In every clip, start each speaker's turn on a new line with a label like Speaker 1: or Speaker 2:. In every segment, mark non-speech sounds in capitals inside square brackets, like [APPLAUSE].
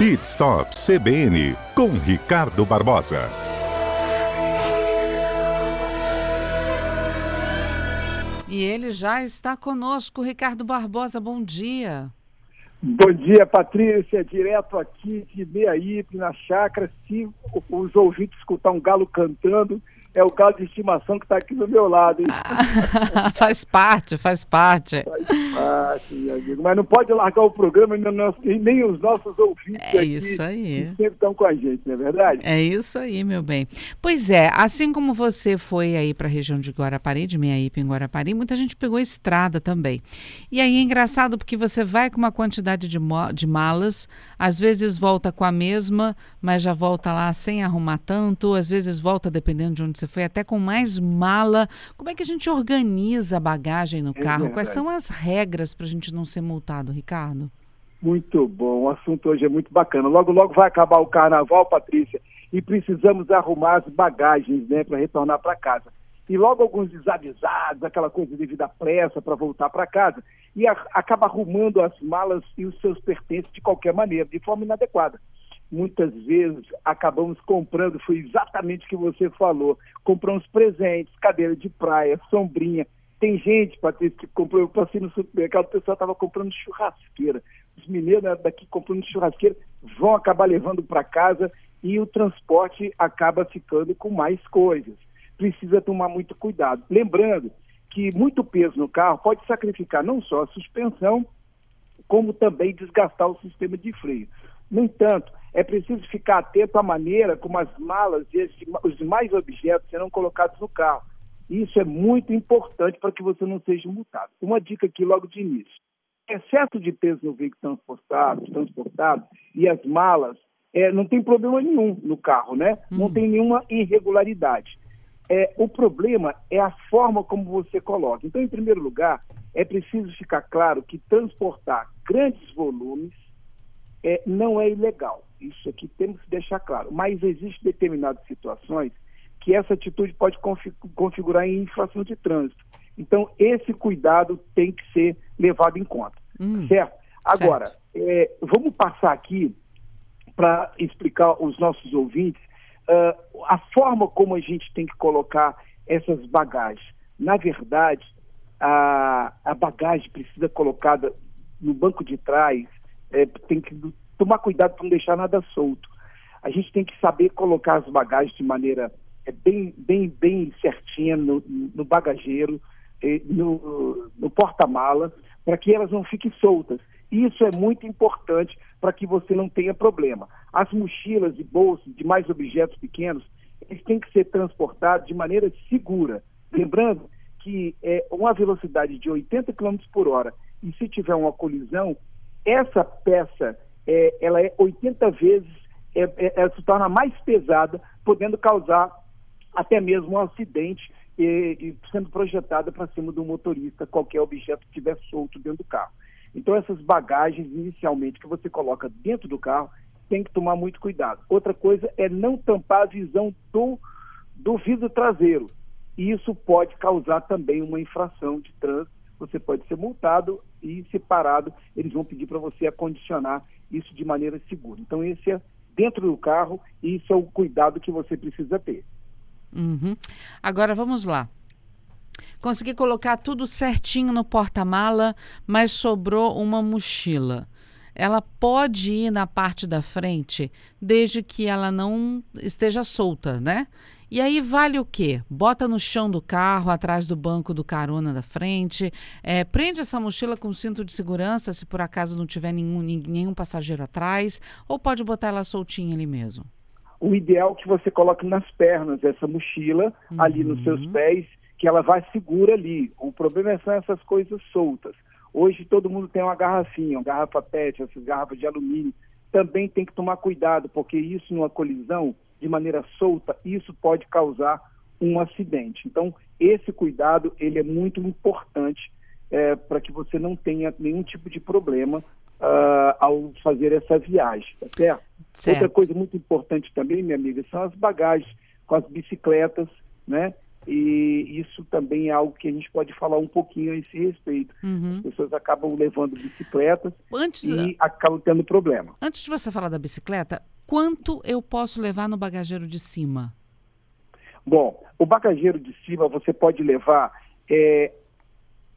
Speaker 1: Pit Stop CBN com Ricardo Barbosa.
Speaker 2: E ele já está conosco, Ricardo Barbosa, bom dia.
Speaker 3: Bom dia, Patrícia, direto aqui de Meaí, na chácara. Se os ouvintes escutar um galo cantando, é o galo de estimação que está aqui do meu lado. [LAUGHS]
Speaker 2: faz parte, faz parte.
Speaker 3: Faz parte, meu amigo. Mas não pode largar o programa nem, nem os nossos ouvintes.
Speaker 2: É isso aí.
Speaker 3: sempre estão com a gente, não é verdade?
Speaker 2: É isso aí, meu bem. Pois é, assim como você foi aí para a região de Guarapari, de Meiaípe em Guarapari, muita gente pegou estrada também. E aí é engraçado porque você vai com uma quantidade de, de malas, às vezes volta com a mesma, mas já volta lá sem arrumar tanto, às vezes volta dependendo de onde você foi até com mais mala. Como é que a gente organiza a bagagem no é carro? Verdade. Quais são as regras para a gente não ser multado, Ricardo?
Speaker 3: Muito bom, o assunto hoje é muito bacana. Logo, logo vai acabar o carnaval, Patrícia, e precisamos arrumar as bagagens, né, para retornar para casa. E logo alguns desavisados, aquela coisa devido à pressa para voltar para casa, e a, acaba arrumando as malas e os seus pertences de qualquer maneira, de forma inadequada muitas vezes acabamos comprando, foi exatamente o que você falou, compramos presentes, cadeira de praia, sombrinha. Tem gente, Patrícia, que comprou, eu passei no supermercado, o pessoal estava comprando churrasqueira. Os mineiros né, daqui comprando churrasqueira vão acabar levando para casa e o transporte acaba ficando com mais coisas. Precisa tomar muito cuidado. Lembrando que muito peso no carro pode sacrificar não só a suspensão, como também desgastar o sistema de freio. No entanto, é preciso ficar atento à maneira como as malas e os demais objetos serão colocados no carro. Isso é muito importante para que você não seja multado. Uma dica aqui logo de início. Excesso de peso no veículo transportado, transportado e as malas, é, não tem problema nenhum no carro, né? Hum. Não tem nenhuma irregularidade. É, o problema é a forma como você coloca. Então, em primeiro lugar, é preciso ficar claro que transportar grandes volumes é, não é ilegal. Isso aqui temos que deixar claro. Mas existem determinadas situações que essa atitude pode configurar em infração de trânsito. Então, esse cuidado tem que ser levado em conta. Hum, certo? Agora, certo. É, vamos passar aqui para explicar aos nossos ouvintes uh, a forma como a gente tem que colocar essas bagagens. Na verdade, a, a bagagem precisa colocada no banco de trás, é, tem que tomar cuidado para não deixar nada solto. A gente tem que saber colocar as bagagens de maneira é, bem, bem, bem certinha no, no bagageiro, é, no, no porta-mala, para que elas não fiquem soltas. Isso é muito importante para que você não tenha problema. As mochilas e bolsas de mais objetos pequenos, eles têm que ser transportados de maneira segura. Lembrando que é uma velocidade de 80 km por hora e se tiver uma colisão, essa peça é, ela é 80 vezes, é, é, ela se torna mais pesada, podendo causar até mesmo um acidente e, e sendo projetada para cima do motorista, qualquer objeto que estiver solto dentro do carro. Então, essas bagagens, inicialmente, que você coloca dentro do carro, tem que tomar muito cuidado. Outra coisa é não tampar a visão do, do vidro traseiro. Isso pode causar também uma infração de trânsito você pode ser multado e separado, eles vão pedir para você acondicionar isso de maneira segura. Então, esse é dentro do carro e isso é o cuidado que você precisa ter.
Speaker 2: Uhum. Agora vamos lá. Consegui colocar tudo certinho no porta-mala, mas sobrou uma mochila. Ela pode ir na parte da frente, desde que ela não esteja solta, né? E aí vale o quê? Bota no chão do carro, atrás do banco do carona da frente, é, prende essa mochila com cinto de segurança, se por acaso não tiver nenhum, nenhum passageiro atrás, ou pode botar ela soltinha ali mesmo?
Speaker 3: O ideal é que você coloque nas pernas essa mochila, uhum. ali nos seus uhum. pés, que ela vai segura ali. O problema são essas coisas soltas. Hoje todo mundo tem uma garrafinha, uma garrafa PET, essas garrafas de alumínio. Também tem que tomar cuidado, porque isso numa colisão de maneira solta, isso pode causar um acidente. Então, esse cuidado ele é muito importante é, para que você não tenha nenhum tipo de problema uh, ao fazer essa viagem, tá certo? certo? Outra coisa muito importante também, minha amiga, são as bagagens com as bicicletas, né? e isso também é algo que a gente pode falar um pouquinho a esse respeito. Uhum. As pessoas acabam levando bicicletas Antes, e acabam tendo problema.
Speaker 2: Antes de você falar da bicicleta, quanto eu posso levar no bagageiro de cima?
Speaker 3: Bom, o bagageiro de cima você pode levar é,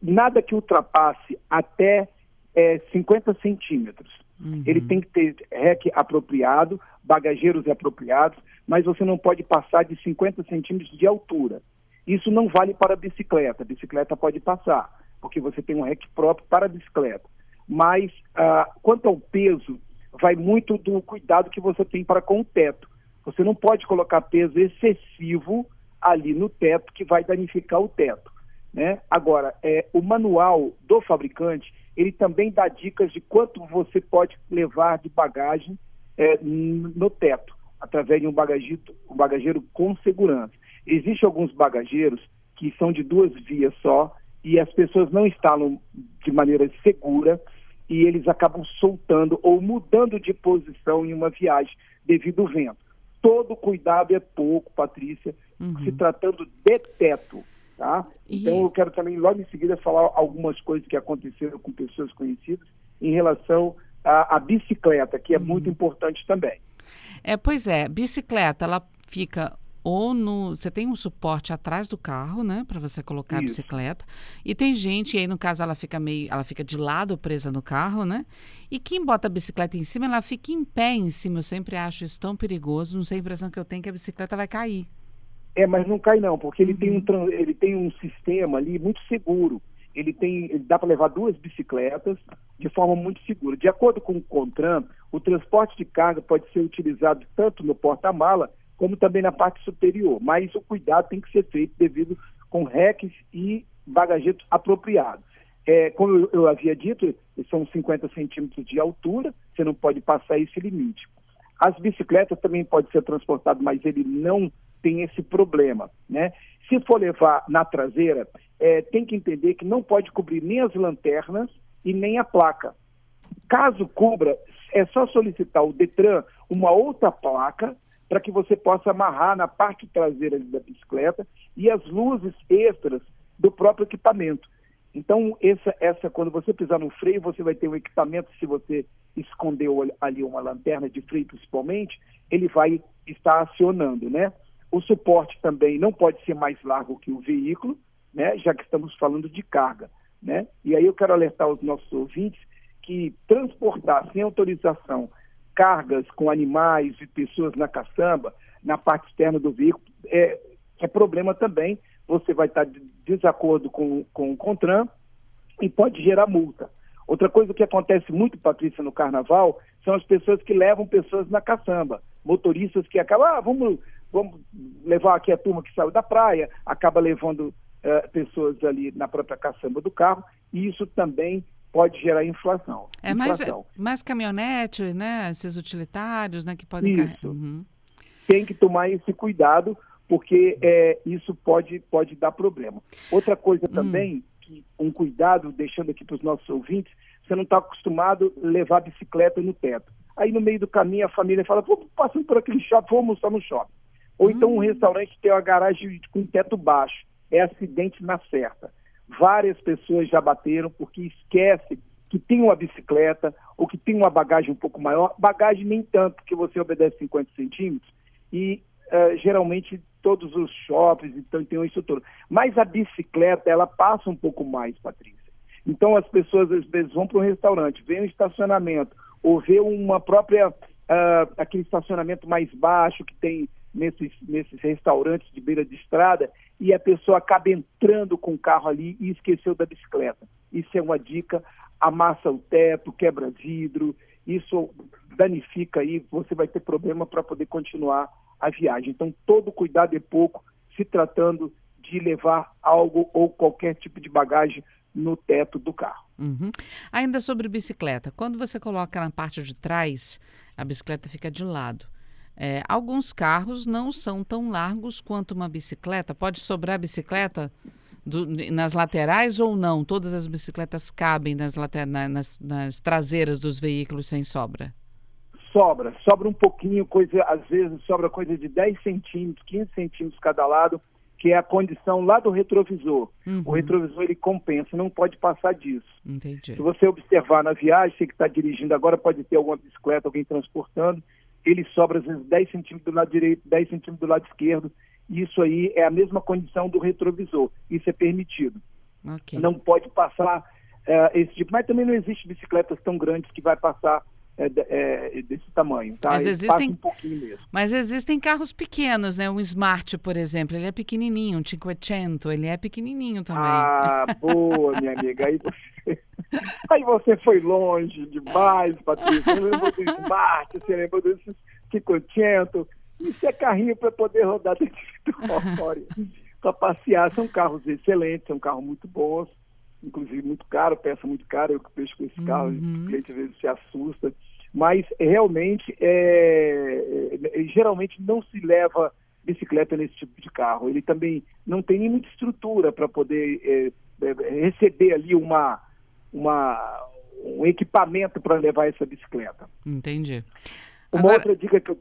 Speaker 3: nada que ultrapasse até é, 50 centímetros. Uhum. Ele tem que ter rec apropriado, bagageiros apropriados, mas você não pode passar de 50 centímetros de altura. Isso não vale para a bicicleta. A bicicleta pode passar, porque você tem um rec próprio para a bicicleta. Mas, ah, quanto ao peso, vai muito do cuidado que você tem para com o teto. Você não pode colocar peso excessivo ali no teto que vai danificar o teto. Né? Agora, é, o manual do fabricante, ele também dá dicas de quanto você pode levar de bagagem é, no teto, através de um um bagageiro com segurança. Existem alguns bagageiros que são de duas vias só e as pessoas não instalam de maneira segura e eles acabam soltando ou mudando de posição em uma viagem devido ao vento. Todo cuidado é pouco, Patrícia, uhum. se tratando de teto. Tá? E... Então eu quero também logo em seguida falar algumas coisas que aconteceram com pessoas conhecidas em relação à, à bicicleta, que é uhum. muito importante também.
Speaker 2: É, pois é, bicicleta, ela fica ou no. Você tem um suporte atrás do carro, né? Para você colocar Isso. a bicicleta. E tem gente, e aí no caso ela fica meio. Ela fica de lado presa no carro, né? E quem bota a bicicleta em cima, ela fica em pé em cima. Eu sempre acho isso tão perigoso. Não sei a impressão que eu tenho que a bicicleta vai cair.
Speaker 3: É, mas não cai não, porque uhum. ele, tem um, ele tem um sistema ali muito seguro. Ele tem, ele dá para levar duas bicicletas de forma muito segura. De acordo com o CONTRAN, o transporte de carga pode ser utilizado tanto no porta-mala como também na parte superior. Mas o cuidado tem que ser feito devido com reques e bagagetos apropriados. É, como eu, eu, havia dito, são 50 centímetros de altura, você não pode passar esse limite. As bicicletas também podem ser transportadas, mas ele não tem esse problema, né? Se for levar na traseira, é, tem que entender que não pode cobrir nem as lanternas e nem a placa. Caso cubra, é só solicitar o Detran uma outra placa para que você possa amarrar na parte traseira da bicicleta e as luzes extras do próprio equipamento. Então, essa, essa, quando você pisar no freio, você vai ter um equipamento, se você escondeu ali uma lanterna de freio principalmente, ele vai estar acionando, né? O suporte também não pode ser mais largo que o veículo, né? Já que estamos falando de carga, né? E aí eu quero alertar os nossos ouvintes que transportar sem autorização cargas com animais e pessoas na caçamba, na parte externa do veículo, é, é problema também. Você vai estar de desacordo com, com o CONTRAN e pode gerar multa. Outra coisa que acontece muito, Patrícia, no carnaval, são as pessoas que levam pessoas na caçamba. Motoristas que acabam, ah, vamos, vamos levar aqui a turma que saiu da praia, acaba levando uh, pessoas ali na própria caçamba do carro, e isso também pode gerar inflação.
Speaker 2: É mais, mais caminhonete, né? Esses utilitários, né? Que podem
Speaker 3: isso. Uhum. Tem que tomar esse cuidado, porque é, isso pode, pode dar problema. Outra coisa hum. também, que, um cuidado, deixando aqui para os nossos ouvintes, você não está acostumado a levar bicicleta no teto. Aí no meio do caminho a família fala, vou passando por aquele shopping, vou almoçar no shopping. Ou então um hum. restaurante tem uma garagem com teto baixo. É acidente na certa. Várias pessoas já bateram porque esquece que tem uma bicicleta ou que tem uma bagagem um pouco maior. Bagagem nem tanto, porque você obedece 50 centímetros e uh, geralmente todos os shoppings então tem uma estrutura. Mas a bicicleta, ela passa um pouco mais, Patrícia. Então as pessoas às vezes vão para um restaurante, vê um estacionamento ou vê uma própria uh, aquele estacionamento mais baixo que tem nesses, nesses restaurantes de beira de estrada e a pessoa acaba entrando com o carro ali e esqueceu da bicicleta. Isso é uma dica, amassa o teto, quebra vidro, isso danifica aí, você vai ter problema para poder continuar a viagem. Então, todo cuidado é pouco, se tratando de levar algo ou qualquer tipo de bagagem no teto do carro.
Speaker 2: Uhum. Ainda sobre bicicleta, quando você coloca na parte de trás, a bicicleta fica de lado. É, alguns carros não são tão largos quanto uma bicicleta. Pode sobrar bicicleta do, nas laterais ou não? Todas as bicicletas cabem nas, later, nas, nas traseiras dos veículos sem sobra?
Speaker 3: Sobra, sobra um pouquinho, coisa, às vezes sobra coisa de 10 centímetros, 15 centímetros cada lado, que é a condição lá do retrovisor. Uhum. O retrovisor ele compensa, não pode passar disso.
Speaker 2: Entendi.
Speaker 3: Se você observar na viagem, você que está dirigindo agora, pode ter alguma bicicleta, alguém transportando, ele sobra às vezes 10 centímetros do lado direito, 10 centímetros do lado esquerdo. Isso aí é a mesma condição do retrovisor. Isso é permitido.
Speaker 2: Okay.
Speaker 3: Não pode passar uh, esse tipo. Mas também não existe bicicletas tão grandes que vai passar é, é, desse tamanho, tá?
Speaker 2: Mas existem,
Speaker 3: um pouquinho mesmo.
Speaker 2: Mas existem carros pequenos, né? Um Smart, por exemplo, ele é pequenininho, um Cinquecento, ele é pequenininho também.
Speaker 3: Ah, boa, minha amiga. Aí você, [LAUGHS] [LAUGHS] aí você foi longe demais, Patrícia. Você lembrou do Smart, você lembrou desses Cinquecento. Isso é carrinho para poder rodar dentro do [LAUGHS] para passear. São carros excelentes, são carros muito bons inclusive muito caro, peça muito cara, eu que peixe com esse carro, uhum. o cliente às vezes se assusta, mas realmente, é, é, geralmente não se leva bicicleta nesse tipo de carro, ele também não tem nem muita estrutura para poder é, é, receber ali uma, uma, um equipamento para levar essa bicicleta.
Speaker 2: Entendi.
Speaker 3: Uma Agora... outra dica que eu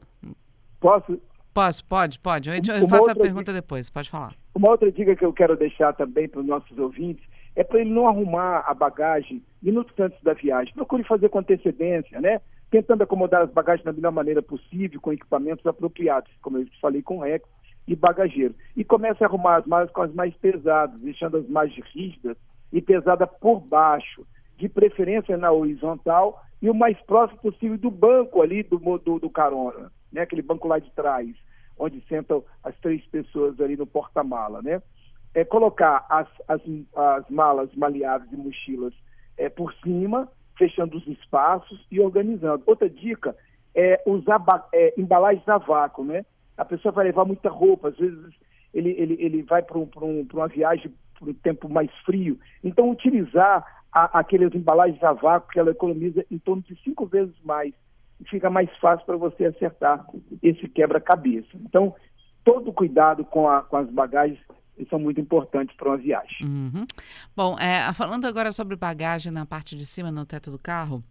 Speaker 3: posso...
Speaker 2: Posso, pode, pode. Eu, eu faço a pergunta dica... depois, pode falar.
Speaker 3: Uma outra dica que eu quero deixar também para os nossos ouvintes é para ele não arrumar a bagagem minutos antes da viagem. Procure fazer com antecedência, né? Tentando acomodar as bagagens da melhor maneira possível, com equipamentos apropriados, como eu falei com o Rex e bagageiro. E comece a arrumar as malas com as mais pesadas, deixando as mais rígidas e pesadas por baixo, de preferência na horizontal e o mais próximo possível do banco ali do, do, do carona, né? Aquele banco lá de trás, onde sentam as três pessoas ali no porta-mala, né? é, colocar as, as, as malas maleáveis e mochilas é, por cima, fechando os espaços e organizando. Outra dica é usar é, embalagens a vácuo, né? A pessoa vai levar muita roupa, às vezes ele, ele, ele vai para um, um, uma viagem um tempo mais frio. Então, utilizar a, aquelas embalagens a vácuo, que ela economiza em torno de cinco vezes mais. E fica mais fácil para você acertar esse quebra-cabeça. Então, todo cuidado com, a, com as bagagens são muito importantes para uma viagem.
Speaker 2: Uhum. Bom, é, falando agora sobre bagagem na parte de cima, no teto do carro,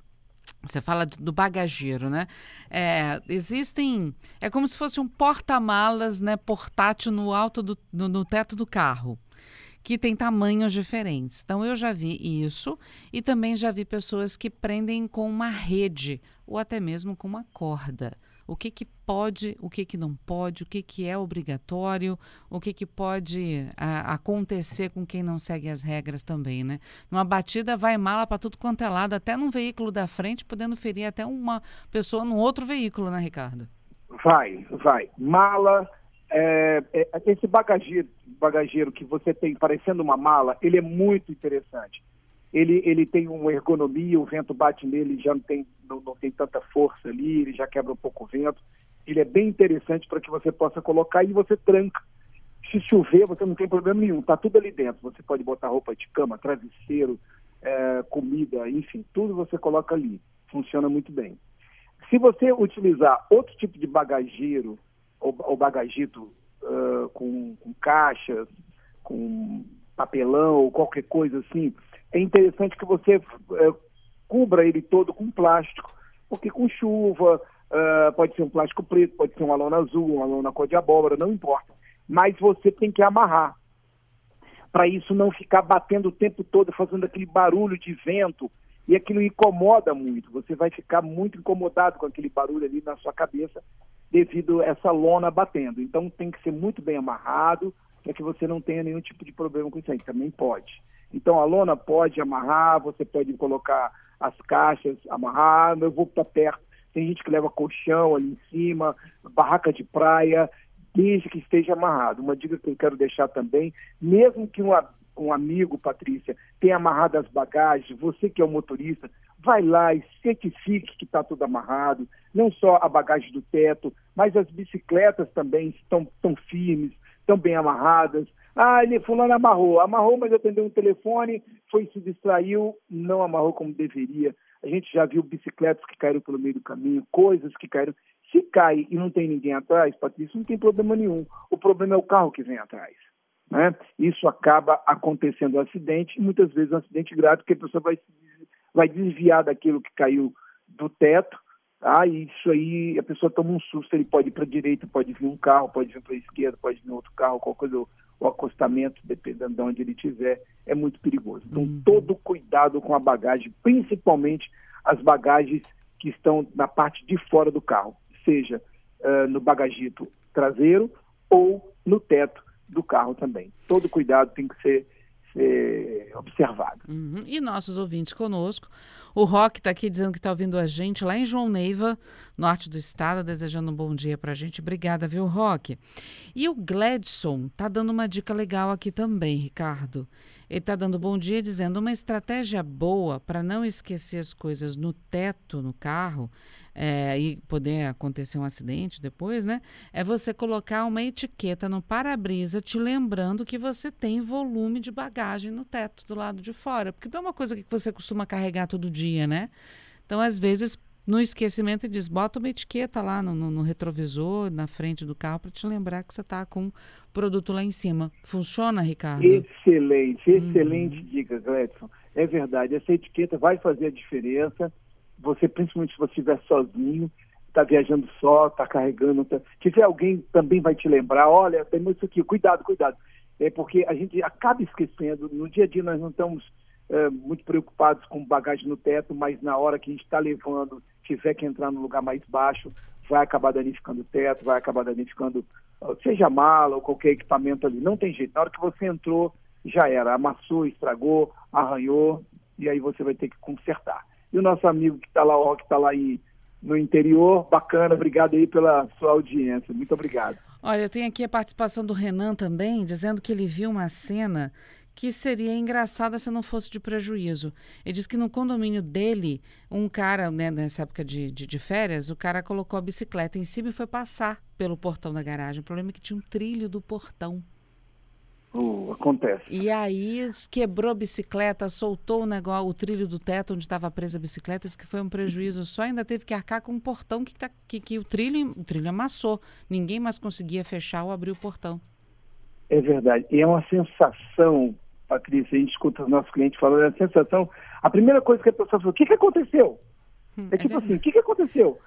Speaker 2: você fala do bagageiro, né? É, existem. É como se fosse um porta-malas né, portátil no alto do no, no teto do carro que tem tamanhos diferentes. Então eu já vi isso e também já vi pessoas que prendem com uma rede ou até mesmo com uma corda o que, que pode, o que, que não pode, o que, que é obrigatório, o que, que pode a, acontecer com quem não segue as regras também, né? Numa batida vai mala para tudo quanto é lado, até num veículo da frente, podendo ferir até uma pessoa num outro veículo, né, Ricardo?
Speaker 3: Vai, vai. Mala, é, é, esse bagageiro, bagageiro que você tem parecendo uma mala, ele é muito interessante ele, ele tem uma ergonomia, o vento bate nele, já não tem, não, não tem tanta força ali, ele já quebra um pouco o vento. Ele é bem interessante para que você possa colocar e você tranca. Se chover, você não tem problema nenhum, está tudo ali dentro. Você pode botar roupa de cama, travesseiro, é, comida, enfim, tudo você coloca ali. Funciona muito bem. Se você utilizar outro tipo de bagageiro, ou, ou bagagito uh, com, com caixas, com papelão ou qualquer coisa assim, é interessante que você é, cubra ele todo com plástico, porque com chuva, uh, pode ser um plástico preto, pode ser uma lona azul, uma lona cor de abóbora, não importa. Mas você tem que amarrar, para isso não ficar batendo o tempo todo, fazendo aquele barulho de vento, e aquilo incomoda muito. Você vai ficar muito incomodado com aquele barulho ali na sua cabeça, devido a essa lona batendo. Então tem que ser muito bem amarrado, para que você não tenha nenhum tipo de problema com isso aí. Também pode. Então a lona pode amarrar, você pode colocar as caixas, amarrar, eu vou para perto. Tem gente que leva colchão ali em cima, barraca de praia, desde que esteja amarrado. Uma dica que eu quero deixar também, mesmo que um, um amigo, Patrícia, tenha amarrado as bagagens, você que é o motorista, vai lá e certifique que está tudo amarrado, não só a bagagem do teto, mas as bicicletas também estão tão firmes, estão bem amarradas. Ah, ele fulano amarrou, amarrou, mas atendeu um telefone, foi se distraiu, não amarrou como deveria. A gente já viu bicicletas que caíram pelo meio do caminho, coisas que caíram. Se cai e não tem ninguém atrás, Patrícia, não tem problema nenhum. O problema é o carro que vem atrás. Né? Isso acaba acontecendo um acidente, e muitas vezes um acidente grave, porque a pessoa vai, vai desviar daquilo que caiu do teto, ah, isso aí, a pessoa toma um susto, ele pode ir para a direita, pode vir um carro, pode vir para a esquerda, pode vir outro carro, qualquer coisa, o acostamento, dependendo de onde ele estiver, é muito perigoso. Então, uhum. todo cuidado com a bagagem, principalmente as bagagens que estão na parte de fora do carro, seja uh, no bagagito traseiro ou no teto do carro também. Todo cuidado tem que ser ser observado.
Speaker 2: Uhum. E nossos ouvintes conosco. O Rock está aqui dizendo que está ouvindo a gente lá em João Neiva, norte do estado, desejando um bom dia para a gente. Obrigada, viu, Rock? E o Gladson está dando uma dica legal aqui também, Ricardo. Ele está dando bom dia dizendo uma estratégia boa para não esquecer as coisas no teto, no carro, é, e poder acontecer um acidente depois, né? É você colocar uma etiqueta no para-brisa te lembrando que você tem volume de bagagem no teto do lado de fora. Porque não é uma coisa que você costuma carregar todo dia, né? Então, às vezes, no esquecimento, diz: bota uma etiqueta lá no, no, no retrovisor, na frente do carro, para te lembrar que você está com produto lá em cima. Funciona, Ricardo?
Speaker 3: Excelente, excelente uhum. dica, Gledson. É verdade, essa etiqueta vai fazer a diferença você, principalmente se você estiver sozinho, está viajando só, está carregando, tá... tiver alguém também vai te lembrar, olha, tem isso aqui, cuidado, cuidado. É porque a gente acaba esquecendo, no dia a dia nós não estamos é, muito preocupados com bagagem no teto, mas na hora que a gente está levando, tiver que entrar no lugar mais baixo, vai acabar danificando o teto, vai acabar danificando, seja mala ou qualquer equipamento ali. Não tem jeito. Na hora que você entrou, já era. Amassou, estragou, arranhou, e aí você vai ter que consertar. E o nosso amigo que está lá, ó, que está lá aí no interior, bacana, obrigado aí pela sua audiência. Muito obrigado.
Speaker 2: Olha, eu tenho aqui a participação do Renan também, dizendo que ele viu uma cena que seria engraçada se não fosse de prejuízo. Ele diz que no condomínio dele, um cara, né, nessa época de, de, de, férias, o cara colocou a bicicleta em cima e foi passar pelo portão da garagem. O problema é que tinha um trilho do portão.
Speaker 3: Uh, acontece.
Speaker 2: E aí quebrou a bicicleta, soltou o negócio, o trilho do teto onde estava presa a bicicleta, isso que foi um prejuízo só, ainda teve que arcar com um portão que, tá, que, que o, trilho, o trilho amassou. Ninguém mais conseguia fechar ou abrir o portão.
Speaker 3: É verdade. E é uma sensação, Patrícia, a gente escuta os nossos clientes falando, é a sensação. A primeira coisa que a pessoa fala, o que, que aconteceu? Hum, é, é tipo assim, o que, que aconteceu?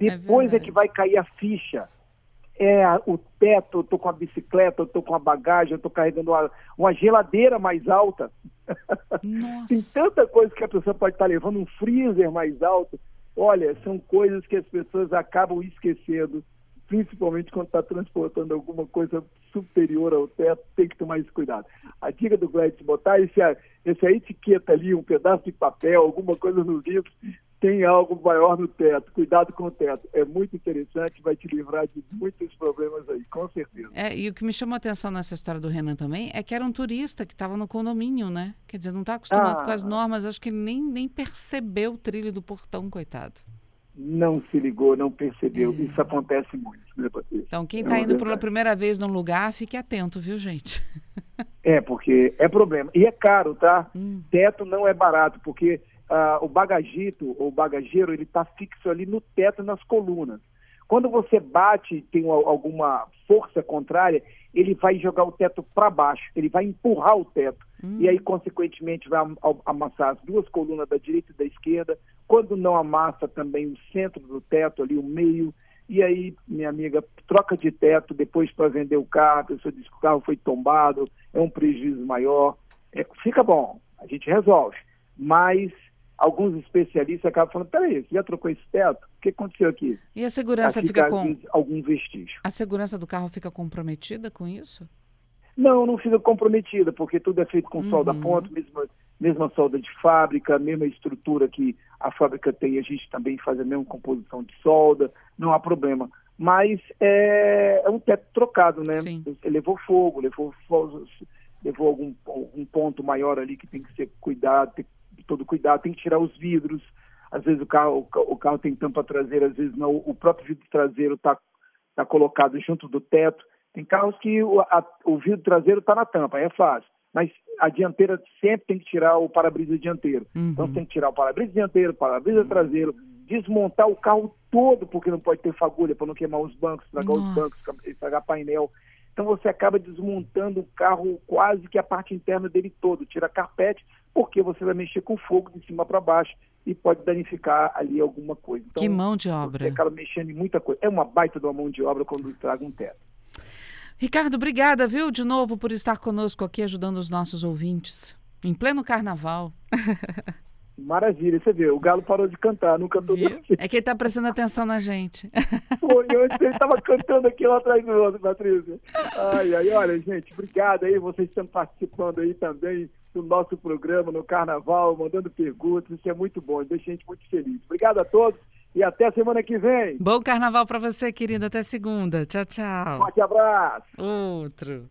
Speaker 3: É Depois é, é que vai cair a ficha é o teto, eu estou com a bicicleta, eu estou com a bagagem, eu estou carregando uma, uma, geladeira mais alta. [LAUGHS] Tem tanta coisa que a pessoa pode estar tá levando, um freezer mais alto. Olha, são coisas que as pessoas acabam esquecendo, principalmente quando está transportando alguma coisa superior ao teto, tem que tomar esse cuidado. A dica do Gladys botar esse, essa etiqueta ali, um pedaço de papel, alguma coisa no vidro, tem algo maior no teto. Cuidado com o teto. É muito interessante, vai te livrar de muitos problemas aí, com certeza.
Speaker 2: É, e o que me chamou a atenção nessa história do Renan também é que era um turista que estava no condomínio, né? Quer dizer, não está acostumado ah, com as normas, acho que ele nem, nem percebeu o trilho do portão, coitado.
Speaker 3: Não se ligou, não percebeu. É. Isso acontece muito, né,
Speaker 2: Patrícia? Então, quem está é indo pela primeira vez num lugar, fique atento, viu, gente? [LAUGHS]
Speaker 3: é, porque é problema. E é caro, tá? Hum. Teto não é barato, porque uh, o bagagito ou bagageiro ele está fixo ali no teto, nas colunas. Quando você bate tem alguma força contrária, ele vai jogar o teto para baixo, ele vai empurrar o teto. Hum. E aí, consequentemente, vai amassar as duas colunas da direita e da esquerda. Quando não amassa também o centro do teto, ali o meio. E aí, minha amiga, troca de teto depois para vender o carro, a pessoa diz que o carro foi tombado, é um prejuízo maior. É, fica bom, a gente resolve. Mas alguns especialistas acabam falando, peraí, você já trocou esse teto? O que aconteceu aqui?
Speaker 2: E a segurança fica com...
Speaker 3: Algum vestígio.
Speaker 2: A segurança do carro fica comprometida com isso?
Speaker 3: Não, não fica comprometida, porque tudo é feito com uhum. solda ponto, mesma, mesma solda de fábrica, mesma estrutura que a fábrica tem, a gente também faz a mesma composição de solda, não há problema. Mas é, é um teto trocado, né? Sim. Levou fogo, levou, levou algum, algum ponto maior ali que tem que ser cuidado, tem todo cuidado, tem que tirar os vidros. Às vezes o carro, o carro tem tampa traseira, às vezes não. O próprio vidro traseiro está tá colocado junto do teto. Tem carros que o, a, o vidro traseiro está na tampa, é fácil. Mas a dianteira sempre tem que tirar o para-brisa dianteiro. Uhum. Então tem que tirar o para-brisa dianteiro, o para-brisa traseiro, desmontar o carro todo, porque não pode ter fagulha para não queimar os bancos, estragar Nossa. os bancos, estragar painel. Então você acaba desmontando o carro quase que a parte interna dele todo, tira carpete, porque você vai mexer com fogo de cima para baixo e pode danificar ali alguma coisa.
Speaker 2: Então, que mão de obra.
Speaker 3: Você acaba mexendo em muita coisa. É uma baita de uma mão de obra quando estraga um teto.
Speaker 2: Ricardo, obrigada, viu, de novo por estar conosco aqui ajudando os nossos ouvintes. Em pleno carnaval. [LAUGHS]
Speaker 3: Maravilha, você vê, o Galo parou de cantar, não cantou
Speaker 2: Viu? É que ele está prestando atenção na gente. [LAUGHS]
Speaker 3: Pô, eu, ele estava cantando aqui lá atrás do outro, Patrícia. Ai, ai, olha, gente, obrigado aí, vocês estão participando aí também do nosso programa no Carnaval, mandando perguntas, isso é muito bom, deixa a gente muito feliz. Obrigado a todos e até semana que vem.
Speaker 2: Bom carnaval para você, querida. Até segunda. Tchau, tchau.
Speaker 3: Forte abraço.
Speaker 2: Outro.